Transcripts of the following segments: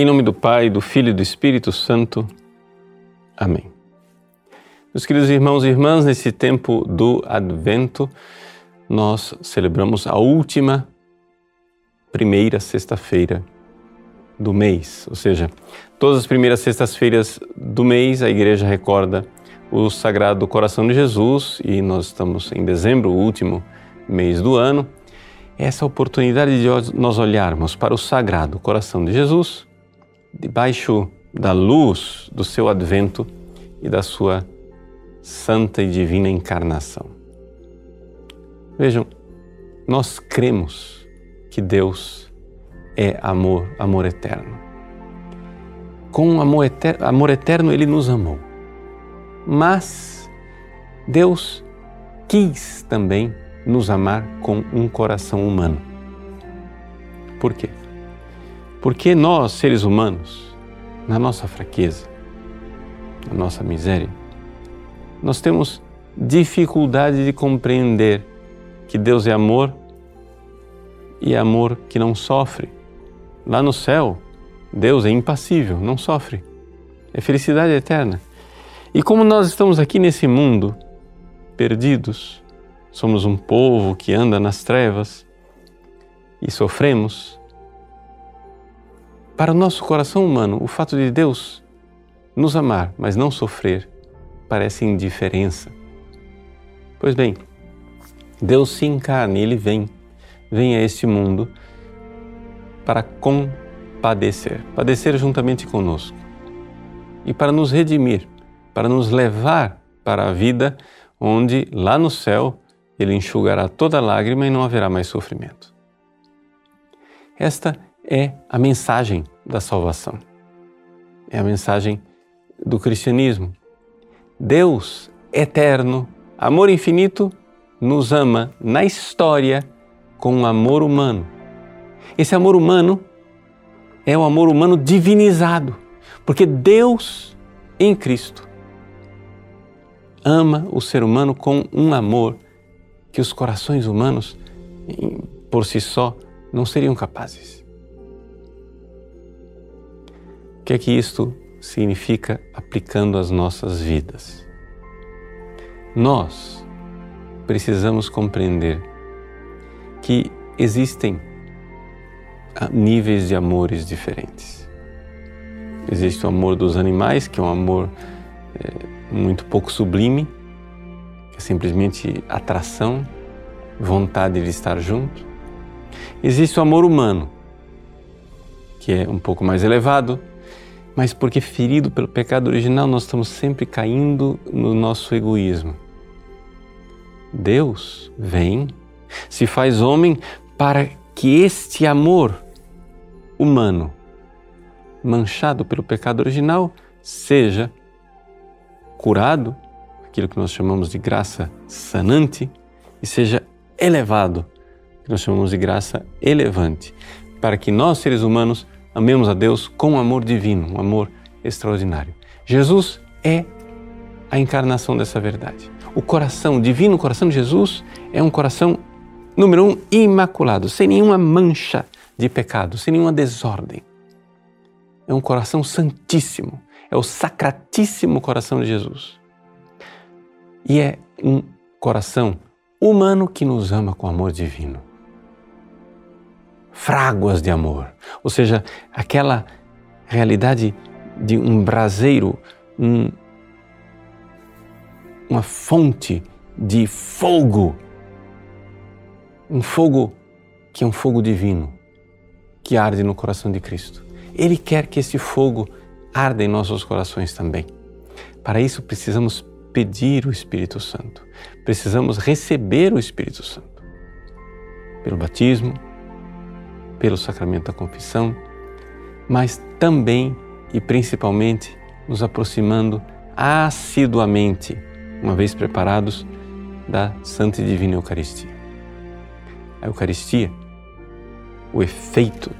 Em nome do Pai, do Filho e do Espírito Santo. Amém. Meus queridos irmãos e irmãs, nesse tempo do Advento, nós celebramos a última primeira sexta-feira do mês, ou seja, todas as primeiras sextas-feiras do mês a igreja recorda o Sagrado Coração de Jesus e nós estamos em dezembro, o último mês do ano. Essa oportunidade de nós olharmos para o Sagrado Coração de Jesus debaixo da luz do seu advento e da sua santa e divina encarnação. Vejam, nós cremos que Deus é amor, amor eterno. Com amor eterno, amor eterno ele nos amou. Mas Deus quis também nos amar com um coração humano. Por quê? Porque nós, seres humanos, na nossa fraqueza, na nossa miséria, nós temos dificuldade de compreender que Deus é amor e é amor que não sofre. Lá no céu, Deus é impassível, não sofre. É felicidade eterna. E como nós estamos aqui nesse mundo, perdidos, somos um povo que anda nas trevas e sofremos, para o nosso coração humano, o fato de Deus nos amar, mas não sofrer, parece indiferença. Pois bem, Deus se encarna Ele vem, vem a este mundo para compadecer, padecer juntamente conosco e para nos redimir, para nos levar para a vida onde lá no céu Ele enxugará toda lágrima e não haverá mais sofrimento. Esta é a mensagem da salvação. É a mensagem do cristianismo. Deus eterno, amor infinito, nos ama na história com um amor humano. Esse amor humano é o amor humano divinizado, porque Deus em Cristo ama o ser humano com um amor que os corações humanos por si só não seriam capazes. Que é que isto significa aplicando às nossas vidas? Nós precisamos compreender que existem ah, níveis de amores diferentes. Existe o amor dos animais, que é um amor é, muito pouco sublime, que é simplesmente atração, vontade de estar junto. Existe o amor humano, que é um pouco mais elevado, mas porque ferido pelo pecado original, nós estamos sempre caindo no nosso egoísmo. Deus vem, se faz homem para que este amor humano, manchado pelo pecado original, seja curado, aquilo que nós chamamos de graça sanante, e seja elevado, que nós chamamos de graça elevante, para que nós, seres humanos, amemos a Deus com amor divino, um amor extraordinário. Jesus é a encarnação dessa verdade. O coração, o divino coração de Jesus é um coração, número um, imaculado, sem nenhuma mancha de pecado, sem nenhuma desordem. É um coração santíssimo, é o sacratíssimo coração de Jesus. E é um coração humano que nos ama com amor divino fráguas de amor, ou seja, aquela realidade de um braseiro, um, uma fonte de fogo, um fogo que é um fogo divino, que arde no coração de Cristo. Ele quer que esse fogo arda em nossos corações também. Para isso precisamos pedir o Espírito Santo, precisamos receber o Espírito Santo pelo batismo, pelo sacramento da confissão, mas também e principalmente nos aproximando assiduamente, uma vez preparados, da Santa e Divina Eucaristia. A Eucaristia, o efeito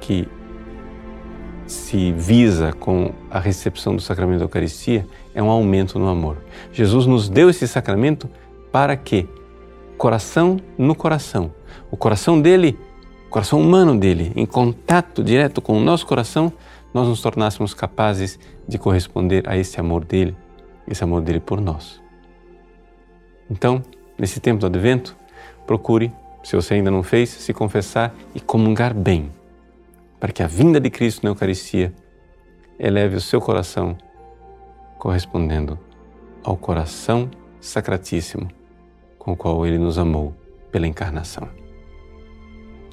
que se visa com a recepção do sacramento da Eucaristia é um aumento no amor. Jesus nos deu esse sacramento para que, coração no coração, o coração dele coração humano dele, em contato direto com o nosso coração, nós nos tornássemos capazes de corresponder a esse amor dele, esse amor dele por nós. Então, nesse tempo do advento, procure, se você ainda não fez, se confessar e comungar bem, para que a vinda de Cristo na Eucaristia eleve o seu coração correspondendo ao coração sacratíssimo com o qual ele nos amou pela encarnação.